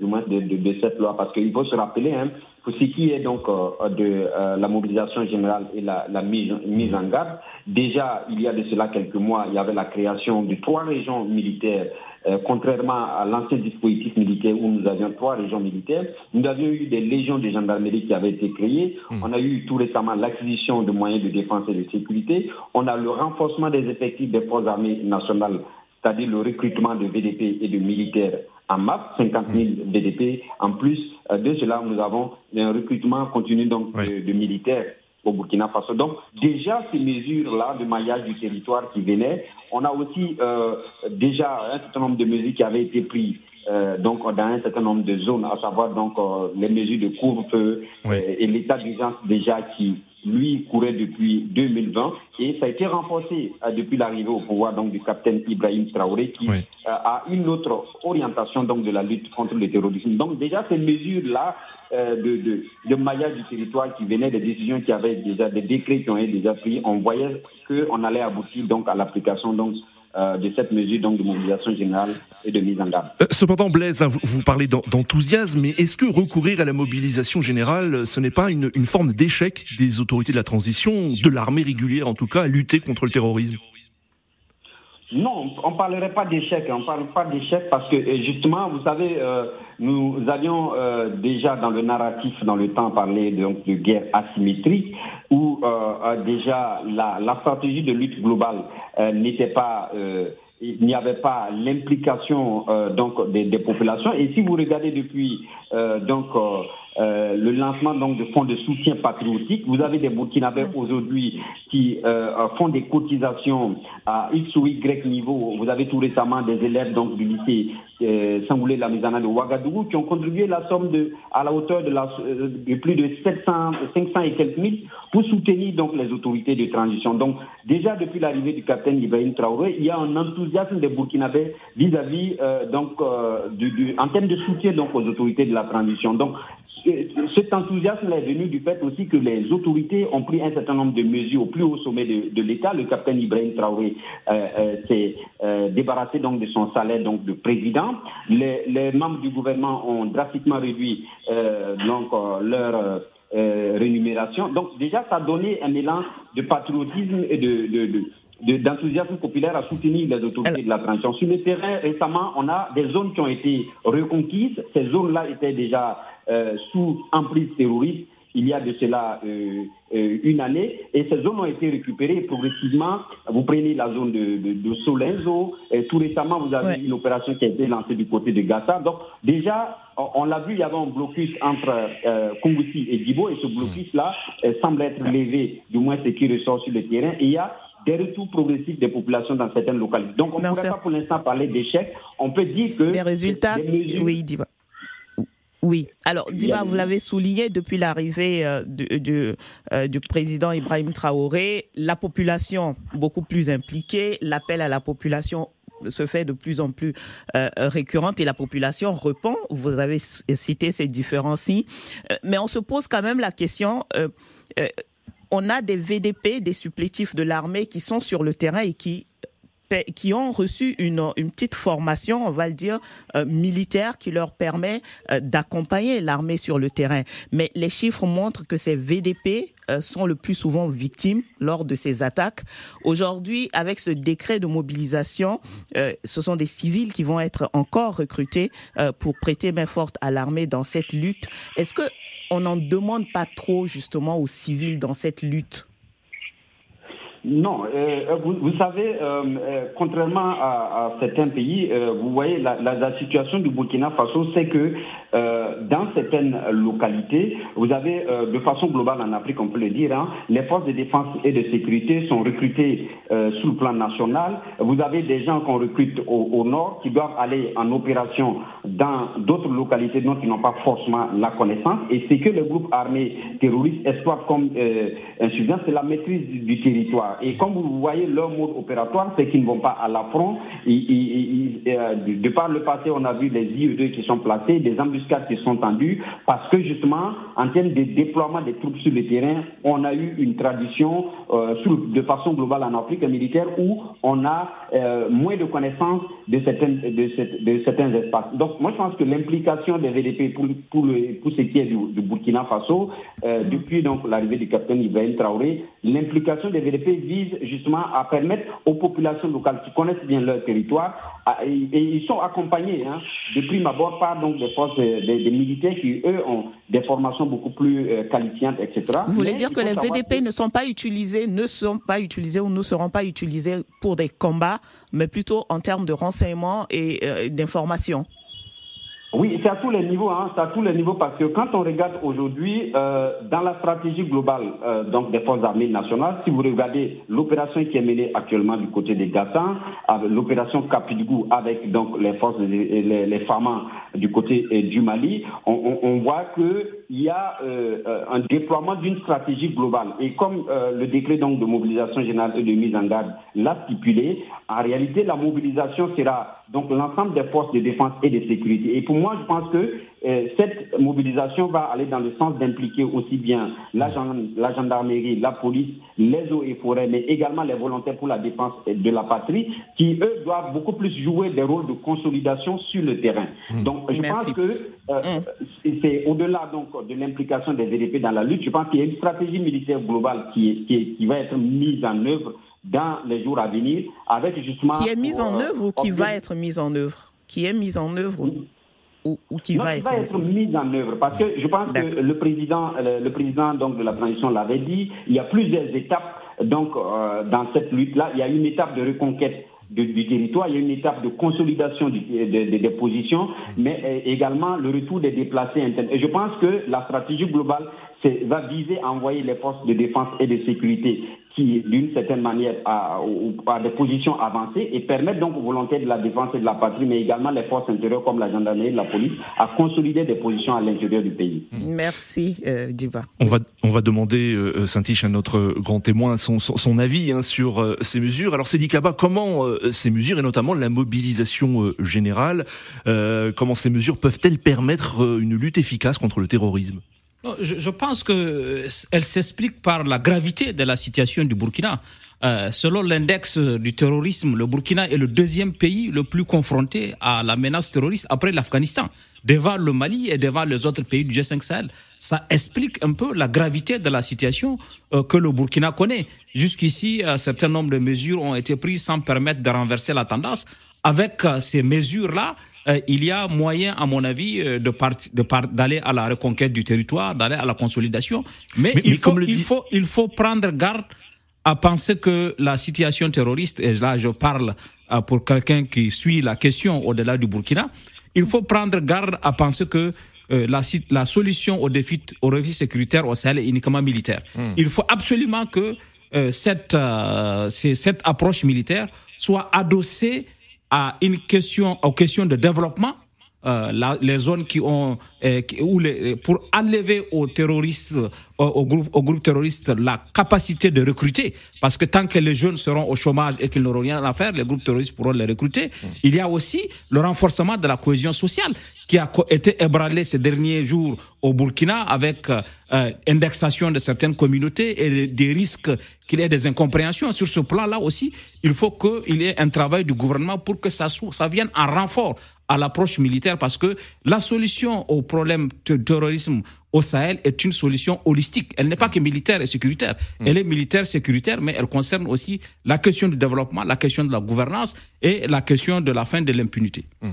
moins de, cette loi. Parce qu'il faut se rappeler, hein, pour ce qui est donc de la mobilisation générale et la, mise en garde, déjà il y a de cela quelques mois, il y avait la création de trois régions militaires euh, contrairement à l'ancien dispositif militaire où nous avions trois régions militaires, nous avions eu des légions de gendarmerie qui avaient été créées. Hmm. On a eu tout récemment l'acquisition de moyens de défense et de sécurité. On a le renforcement des effectifs des forces armées nationales, c'est-à-dire le recrutement de VDP et de militaires en masse, 50 000 VDP. En plus euh, de cela, nous avons un recrutement continu donc de militaires au Burkina Faso. Donc déjà ces mesures-là de maillage du territoire qui venaient, on a aussi euh, déjà un certain nombre de mesures qui avaient été prises. Euh, donc dans un certain nombre de zones, à savoir donc euh, les mesures de couvre-feu et l'état d'urgence déjà qui lui courait depuis 2020 et ça a été renforcé depuis l'arrivée au pouvoir donc du capitaine Ibrahim Traoré qui a une autre orientation donc de la lutte contre le terrorisme. Donc déjà ces mesures là euh, de, de, de, maillage du territoire qui venaient des décisions qui avaient déjà des décrets qui ont été déjà pris, on voyait qu'on allait aboutir donc à l'application donc euh, de cette mesure donc, de mobilisation générale et de mise en garde. Euh, cependant, Blaise, hein, vous, parlez d'enthousiasme, mais est-ce que recourir à la mobilisation générale, ce n'est pas une, une forme d'échec des autorités de la transition, de l'armée régulière en tout cas, à lutter contre le terrorisme? Non, on ne parlerait pas d'échec. On ne parle pas d'échec parce que justement, vous savez, euh, nous avions euh, déjà dans le narratif, dans le temps, parlé donc, de guerre asymétrique, où euh, déjà la, stratégie de lutte globale n'était pas il n'y avait pas l'implication donc des, populations. Et si vous regardez depuis donc euh, le lancement donc de fonds de soutien patriotique. Vous avez des Burkinabés aujourd'hui qui euh, font des cotisations à X ou Y niveau. Vous avez tout récemment des élèves donc du lycée euh, Sangoulé Lamizana de Ouagadougou qui ont contribué la somme de à la hauteur de, la, euh, de plus de 700, 500 et quelques mille pour soutenir donc les autorités de transition. Donc déjà depuis l'arrivée du capitaine Ibrahim Traoré, il y a un enthousiasme des Burkinabés vis-à-vis donc du, du, en termes de soutien donc aux autorités de la transition. Donc cet enthousiasme est venu du fait aussi que les autorités ont pris un certain nombre de mesures au plus haut sommet de, l'État. Le capitaine Ibrahim Traoré euh, euh, s'est euh, débarrassé donc de son salaire donc de président. Les, membres du gouvernement ont drastiquement réduit donc leur rémunération. Donc déjà, ça a donné un élan de patriotisme et de, d'enthousiasme populaire à soutenir les autorités de la transition. Sur le terrain, récemment, on a des zones qui ont été reconquises. Ces zones-là étaient déjà euh, sous emprise terroriste il y a de cela euh, euh, une année, et ces zones ont été récupérées progressivement. Vous prenez la zone de, de, Solenzo, et tout récemment, vous avez une opération qui a été lancée du côté de Gaza. Donc, déjà, on, l'a vu, il y avait un blocus entre euh, et Djibo, et ce blocus-là semble être levé, du moins ce qui ressort sur le terrain, et il y a des retours progressifs des populations dans certaines localités. Donc, on ne pourrait pas pour l'instant parler d'échec. On peut dire que... Les résultats, oui, Diba. Oui. Alors, Dima, vous l'avez souligné depuis l'arrivée euh, euh, du, président Ibrahim Traoré, la population beaucoup plus impliquée, l'appel à la population se fait de plus en plus euh, récurrente et la population répond. Vous avez cité ces différences-ci. mais on se pose quand même la question on a des VDP, des supplétifs de l'armée qui sont sur le terrain et qui qui ont reçu une, une petite formation, on va le dire, euh, militaire qui leur permet euh, d'accompagner l'armée sur le terrain. Mais les chiffres montrent que ces VDP euh, sont le plus souvent victimes lors de ces attaques. Aujourd'hui, avec ce décret de mobilisation, ce sont des civils qui vont être encore recrutés pour prêter main forte à l'armée dans cette lutte. Est-ce que on n'en demande pas trop justement aux civils dans cette lutte non, euh, euh, vous, savez, euh, contrairement à, certains pays, vous voyez, la, situation du Burkina Faso, c'est que dans certaines localités, vous avez, de façon globale en Afrique, on peut le dire, hein, les forces de défense et de sécurité sont recrutées sous le plan national. Vous avez des gens qu'on recrute au, nord qui doivent aller en opération dans d'autres localités dont ils n'ont pas forcément la connaissance. Et ce que les groupes armés terroristes exploitent comme insuffisance, c'est la maîtrise du territoire Et comme vous voyez, leur mode opératoire, c'est qu'ils ne vont pas à l'affront. Euh, de par le passé, on a vu les IE2 qui sont placés, des embuscades qui sont tendues, parce que justement, en termes de déploiement des troupes sur le terrain, on a eu une tradition euh, de façon globale en Afrique militaire où on a euh, moins de connaissances de certains, espaces. Donc, moi, je pense que l'implication des VDP pour, pour, pour ce qui est du, Burkina Faso, depuis l'arrivée du capitaine Ibrahim Traoré, l'implication des VDP vise justement à permettre aux populations locales qui connaissent bien leur territoire, et, ils sont accompagnés hein, de prime abord par donc des forces, des, militaires qui eux ont des formations beaucoup plus euh, qualifiantes, etc. Vous voulez dire que les VDP ne sont pas utilisés, ne sont pas utilisés ou ne seront pas utilisés pour des combats, mais plutôt en termes de renseignement et euh, d'information oui, c'est à tous les niveaux, hein, c'est à tous les niveaux parce que quand on regarde aujourd'hui euh, dans la stratégie globale euh, donc des forces armées nationales, si vous regardez l'opération qui est menée actuellement du côté des Gassans, l'opération Capidgou avec donc les forces les, les, les du côté euh, du Mali, on, on, voit que il y a euh, un déploiement d'une stratégie globale. Et comme euh, le décret donc de mobilisation générale et de mise en garde l'a stipulé, en réalité la mobilisation sera donc l'ensemble des forces de défense et de sécurité. Et pour moi, je pense que euh, cette mobilisation va aller dans le sens d'impliquer aussi bien la, la, gendarmerie, la police, les eaux et forêts, mais également les volontaires pour la défense de la patrie, qui eux doivent beaucoup plus jouer des rôles de consolidation sur le terrain. Mmh. Donc, je pense que euh, mmh. c'est au-delà donc de l'implication des VDP dans la lutte. Je pense qu'il y a une stratégie militaire globale qui, qui, qui va être mise en œuvre dans les jours à venir, avec justement... Qui est mise en œuvre ou qui va être mise en œuvre? Qui est mise en œuvre ou, ou, qui va, être, va mise en œuvre? Parce que je pense que le président, le, président donc, de la transition l'avait dit, il y a plusieurs étapes donc, euh, dans cette lutte-là. Il y a une étape de reconquête du territoire, il y a une étape de consolidation des positions, mais euh, également le retour des déplacés internes. Et je pense que la stratégie globale va viser à envoyer les forces de défense et de sécurité qui, d'une certaine manière, à, des positions avancées et permettent donc aux volontaires de la défense et de la patrie, mais également les forces intérieures comme la gendarmerie et la police, à consolider des positions à l'intérieur du pays. Merci, euh, Diva. On va, on va demander, euh, euh Saint-Tiche, à notre grand témoin, son, son, avis hein, sur euh, ces mesures. Alors, c'est Kaba, comment ces mesures, et notamment la mobilisation générale, comment ces mesures peuvent-elles permettre une lutte efficace contre le terrorisme? Je, je, pense qu'elle s'explique par la gravité de la situation du Burkina. Euh, selon l'index du terrorisme, le Burkina est le deuxième pays le plus confronté à la menace terroriste après l'Afghanistan, devant le Mali et devant les autres pays du G5 Sahel. Ça explique un peu la gravité de la situation euh, que le Burkina connaît. Jusqu'ici, un certain nombre de mesures ont été prises sans permettre de renverser la tendance. Avec euh, ces mesures-là, euh, il y a moyen, à mon avis, euh, de d'aller à la reconquête du territoire, d'aller à la consolidation. Mais, il, faut, il, faut, il faut prendre garde à penser que la situation terroriste, et là je parle euh, pour quelqu'un qui suit la question au-delà du Burkina, il faut prendre garde à penser que la, la, solution au défi, au défi sécuritaire au Sahel est uniquement militaire. Hmm. Il faut absolument que cette, cette approche militaire soit adossée à une question, aux questions de développement, euh, les zones qui ont, euh, les, pour enlever aux terroristes, euh, au groupe, au groupe terroriste la capacité de recruter, parce que tant que les jeunes seront au chômage et qu'ils n'auront rien à faire, les groupes terroristes pourront les recruter. Il y a aussi le renforcement de la cohésion sociale qui a été ébranlé ces derniers jours au Burkina avec euh, indexation de certaines communautés et des risques qu'il y ait des incompréhensions. Sur ce plan-là aussi, il faut qu'il y ait un travail du gouvernement pour que ça, ça vienne en renfort à l'approche militaire parce que la solution au problème de terrorisme au Sahel est une solution holistique. Elle n'est pas que militaire et sécuritaire. Mm. Elle est militaire, sécuritaire, mais elle concerne aussi la question du développement, la question de la gouvernance et la question de la fin de l'impunité. Mm.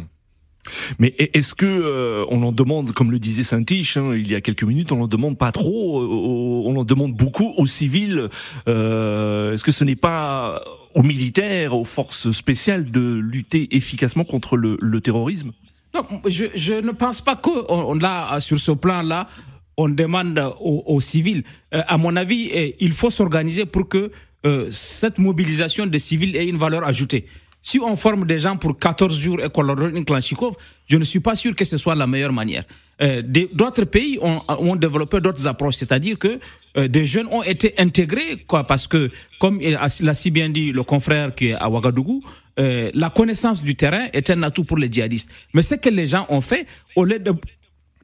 Mais est-ce que euh, on en demande, comme le disait Saint-Tiche hein, il y a quelques minutes, on en demande pas trop, euh, on en demande beaucoup aux civils. Euh, est-ce que ce n'est pas aux militaires, aux forces spéciales de lutter efficacement contre le, terrorisme? Non, je, je, ne pense pas que on, là sur ce plan-là, on demande aux, civils. à mon avis, eh, il faut s'organiser pour que cette mobilisation des civils ait une valeur ajoutée. Si on forme des gens pour 14 jours et qu'on leur donne une Klanchikov, je ne suis pas sûr que ce soit la meilleure manière. d'autres pays ont, ont développé d'autres approches, c'est-à-dire que des jeunes ont été intégrés, quoi, parce que, comme l'a si bien dit le confrère qui est à Ouagadougou, la connaissance du terrain est un atout pour les djihadistes. Mais ce que les gens ont fait, au lieu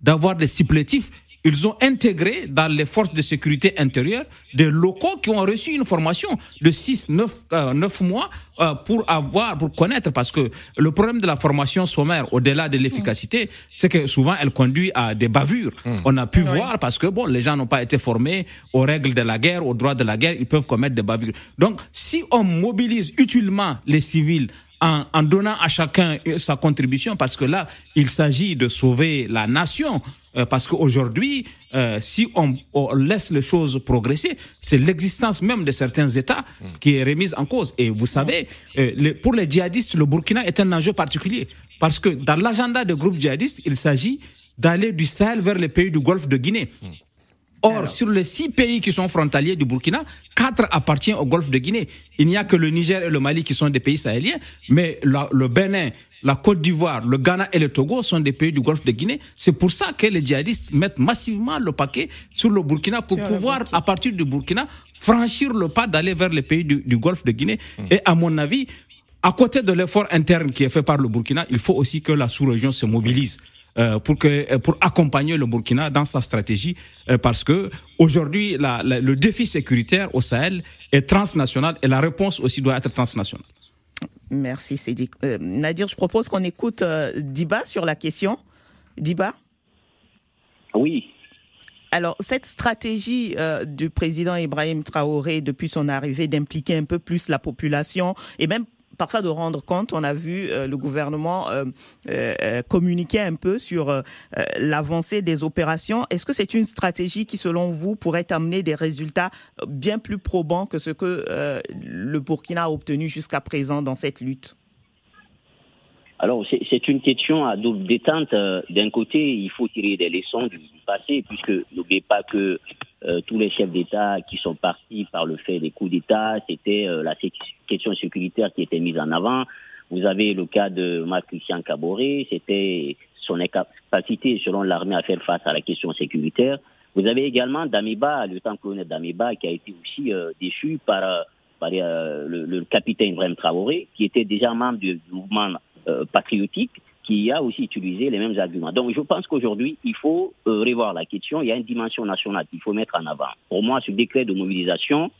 d'avoir des supplétifs, ils ont intégré dans les forces de sécurité intérieure des locaux qui ont reçu une formation de 6, 9, euh, mois euh, pour avoir, pour connaître, parce que le problème de la formation sommaire, au-delà de l'efficacité, c'est que souvent elle conduit à des bavures. Hmm. On a pu voir parce que bon, les gens n'ont pas été formés aux règles de la guerre, aux droits de la guerre, ils peuvent commettre des bavures. Donc, si on mobilise utilement les civils en, en, donnant à chacun sa contribution, parce que là, il s'agit de sauver la nation. Euh, parce qu'aujourd'hui, euh, si on, on, laisse les choses progresser, c'est l'existence même de certains États qui est remise en cause. Et vous savez, euh, pour les djihadistes, le Burkina est un enjeu particulier. Parce que dans l'agenda des groupes djihadistes, il s'agit d'aller du Sahel vers les pays du Golfe de Guinée. Or, sur les six pays qui sont frontaliers du Burkina, quatre appartiennent au Golfe de Guinée. Il n'y a que le Niger et le Mali qui sont des pays sahéliens, mais le Bénin, la Côte d'Ivoire, le Ghana et le Togo sont des pays du Golfe de Guinée. C'est pour ça que les djihadistes mettent massivement le paquet sur le Burkina pour pouvoir, à partir du Burkina, franchir le pas d'aller vers les pays du, Golfe de Guinée. Mmh. Et à mon avis, à côté de l'effort interne qui est fait par le Burkina, il faut aussi que la sous-région se mobilise. Euh, pour que euh, pour accompagner le Burkina dans sa stratégie euh, parce que aujourd'hui le défi sécuritaire au Sahel est transnational et la réponse aussi doit être transnationale. Merci Cédric. Nadir, je propose qu'on écoute Diba sur la question. Diba? Oui. Alors, cette stratégie du président Ibrahim Traoré depuis son arrivée d'impliquer un peu plus la population et même parfois de rendre compte. On a vu euh, le gouvernement euh, euh, communiquer un peu sur l'avancée des opérations. Est-ce que c'est une stratégie qui, selon vous, pourrait amener des résultats bien plus probants que ce que le Burkina a obtenu jusqu'à présent dans cette lutte? Alors, c'est une question à double détente. D'un côté, il faut tirer des leçons du passé, puisque n'oubliez pas que euh, tous les chefs d'État qui sont partis par le fait des coups d'État, c'était euh, la question sécuritaire qui était mise en avant. Vous avez le cas de Marc-Christian Caboret, c'était son incapacité, selon l'armée, à faire face à la question sécuritaire. Vous avez également Damiba, le lieutenant-colonel Damiba, qui a été aussi euh, déchu par, par le, le, capitaine Ibrahim Traoré, qui était déjà membre du mouvement patriotique qui a aussi utilisé les mêmes arguments. Donc je pense qu'aujourd'hui, il faut euh, revoir la question. Il y a une dimension nationale qu'il faut mettre en avant. Pour moi, ce décret de mobilisation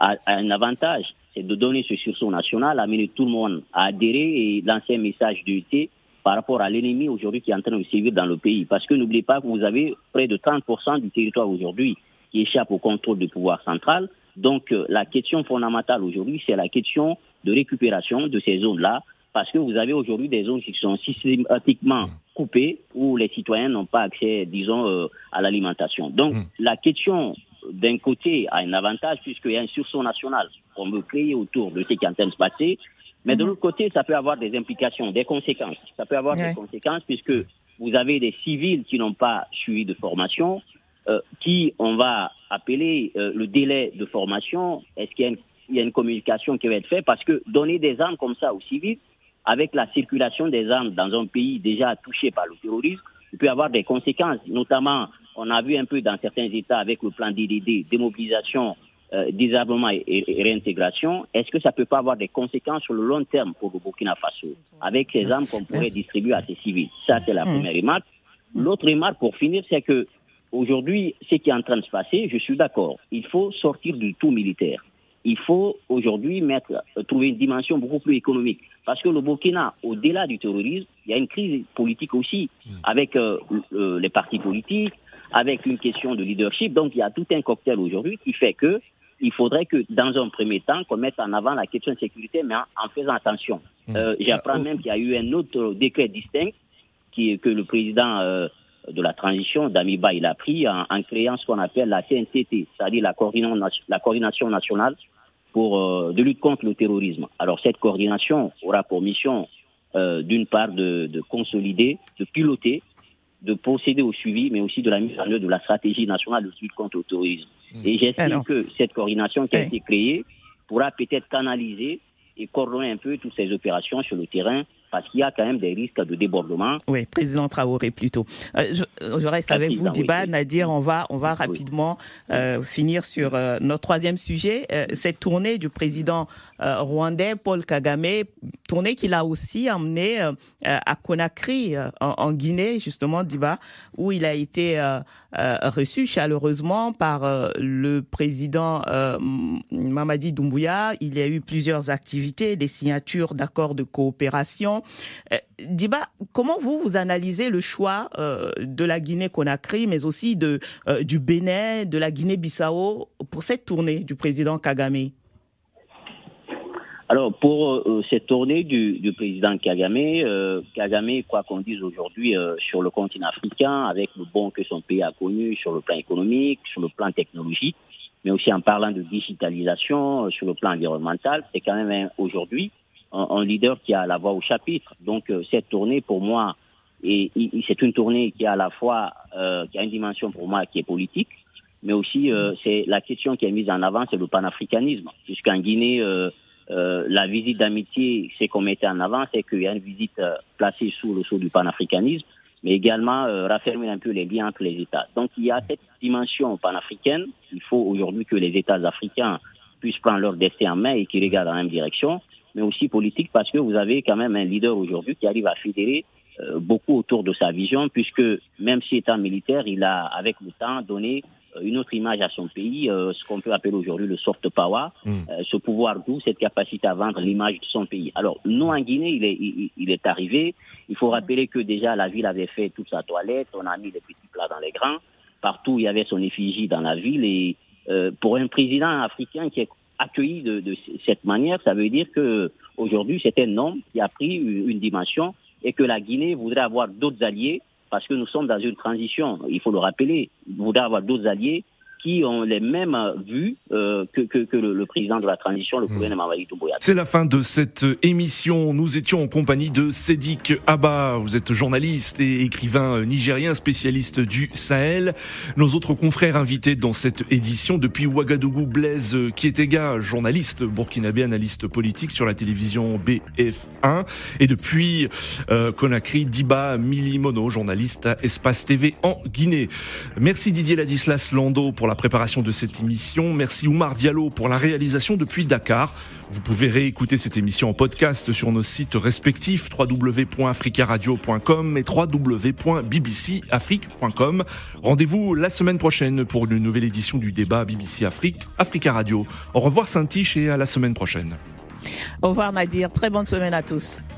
a, un avantage, c'est de donner ce sursaut national, amener tout le monde à adhérer et lancer un message d'unité par rapport à l'ennemi aujourd'hui qui est en train de sévir dans le pays. Parce que n'oubliez pas que vous avez près de 30% du territoire aujourd'hui qui échappe au contrôle du pouvoir central. Donc euh, la question fondamentale aujourd'hui, c'est la question de récupération de ces zones-là parce que vous avez aujourd'hui des zones qui sont systématiquement coupées où les citoyens n'ont pas accès, disons, euh, à l'alimentation. Donc, mm. la question, d'un côté, a un avantage puisqu'il y a un sursaut national qu'on veut créer autour de ce qui est en train de se passer. Mais de mm-hmm. l'autre côté, ça peut avoir des implications, des conséquences. Ça peut avoir des conséquences puisque vous avez des civils qui n'ont pas suivi de formation, euh, qui, on va appeler euh, le délai de formation. Est-ce qu'il y, y, a une communication qui va être faite? Parce que donner des armes comme ça aux civils, avec la circulation des armes dans un pays déjà touché par le terrorisme, il peut avoir des conséquences. Notamment, on a vu un peu dans certains États avec le plan DDD, démobilisation, euh, désarmement et, réintégration. Est-ce que ça peut pas avoir des conséquences sur le long terme pour le Burkina Faso, avec ces armes qu'on pourrait distribuer à ces civils? Ça, c'est la mm. première remarque. L'autre remarque, pour finir, c'est que aujourd'hui, ce qui est en train de se passer, je suis d'accord, il faut sortir du tout militaire il faut aujourd'hui mettre, euh, trouver une dimension beaucoup plus économique. Parce que le Burkina, au-delà du terrorisme, il y a une crise politique aussi, mm. avec euh, les partis politiques, avec une question de leadership. Donc il y a tout un cocktail aujourd'hui qui fait que il faudrait que, dans un premier temps, qu'on mette en avant la question de sécurité, mais en, faisant attention. Mm. Euh, j'apprends même qu'il y a eu un autre décret distinct qui, que le président de la transition, Damiba, il a pris en, créant ce qu'on appelle la CNCT, c'est-à-dire la coordination nationale pour, euh, de lutte contre le terrorisme. Alors cette coordination aura pour mission, euh, d'une part, de, de, consolider, de piloter, de procéder au suivi, mais aussi de la mise en œuvre de la stratégie nationale de lutte contre le terrorisme. Mmh. Et j'estime que cette coordination qui a été créée pourra peut-être canaliser et coordonner un peu toutes ces opérations sur le terrain parce qu'il y a quand même des risques de débordement. Oui, président Traoré plutôt. Euh, je, reste avec vous, Diba. Nadir, on va, on va rapidement euh, finir sur euh, notre troisième sujet. cette tournée du président rwandais Paul Kagame, tournée qu'il a aussi emmenée à Conakry, en, Guinée, justement, Diba, où il a été reçu chaleureusement par le président Mamadi Doumbouya. Il y a eu plusieurs activités, des signatures d'accords de coopération euh, Diba, comment vous, vous analysez le choix euh, de la Guinée-Conakry, mais aussi de, euh, du Bénin, de la Guinée-Bissau pour cette tournée du président Kagame? Alors pour cette tournée du, président Kagame, Kagame, quoi qu'on dise aujourd'hui sur le continent africain, avec le bon que son pays a connu sur le plan économique, sur le plan technologique, mais aussi en parlant de digitalisation, sur le plan environnemental, c'est quand même aujourd'hui un, leader qui a la voix au chapitre. Donc euh, cette tournée, pour moi, et, c'est une tournée qui a à la fois euh, qui a une dimension pour moi qui est politique, mais aussi euh, c'est la question qui est mise en avant, c'est le panafricanisme, puisqu'en Guinée, la visite d'amitié, c'est qu'on mettait en avant, c'est qu'il y a une visite placée sous le sceau du panafricanisme, mais également raffermir un peu les liens entre les États. Donc il y a cette dimension panafricaine. Il faut aujourd'hui que les États africains puissent prendre leur destin en main et qu'ils regardent dans la même direction mais aussi politique, parce que vous avez quand même un leader aujourd'hui qui arrive à fédérer euh, beaucoup autour de sa vision, puisque même si étant militaire, il a, avec le temps, donné euh, une autre image à son pays, euh, ce qu'on peut appeler aujourd'hui le soft power, hmm. ce pouvoir doux, cette capacité à vendre l'image de son pays. Alors, nous, en Guinée, il est, il, est arrivé. Il faut rappeler que déjà, la ville avait fait toute sa toilette, on a mis les petits plats dans les grands. Partout, il y avait son effigie dans la ville. Et pour un président africain qui est accueilli de, de, cette manière, ça veut dire que aujourd'hui c'est un homme qui a pris une dimension et que la Guinée voudrait avoir d'autres alliés parce que nous sommes dans une transition. Il faut le rappeler, voudrait avoir d'autres alliés qui ont les mêmes vues euh, que, que, que le, président de la transition, le hmm. gouvernement Mamadi Doumbouya. C'est la fin de cette émission. Nous étions en compagnie de Sédik Abba. Vous êtes journaliste et écrivain nigérien, spécialiste du Sahel. Nos autres confrères invités dans cette édition depuis Ouagadougou, Blaise Kietega, journaliste burkinabé, analyste politique sur la télévision BF1. Et depuis euh, Conakry, Diba Milimono, journaliste à Espace TV en Guinée. Merci Didier Ladislas Lando pour la préparation de cette émission. Merci Oumar Diallo pour la réalisation depuis Dakar. Vous pouvez réécouter cette émission en podcast sur nos sites respectifs www.africaradio.com et www.bbcafrique.com. Rendez-vous la semaine prochaine pour une nouvelle édition du débat BBC Afrique, Africa Radio. Au revoir Saint-Tiche et à la semaine prochaine. Au revoir Nadir, très bonne semaine à tous.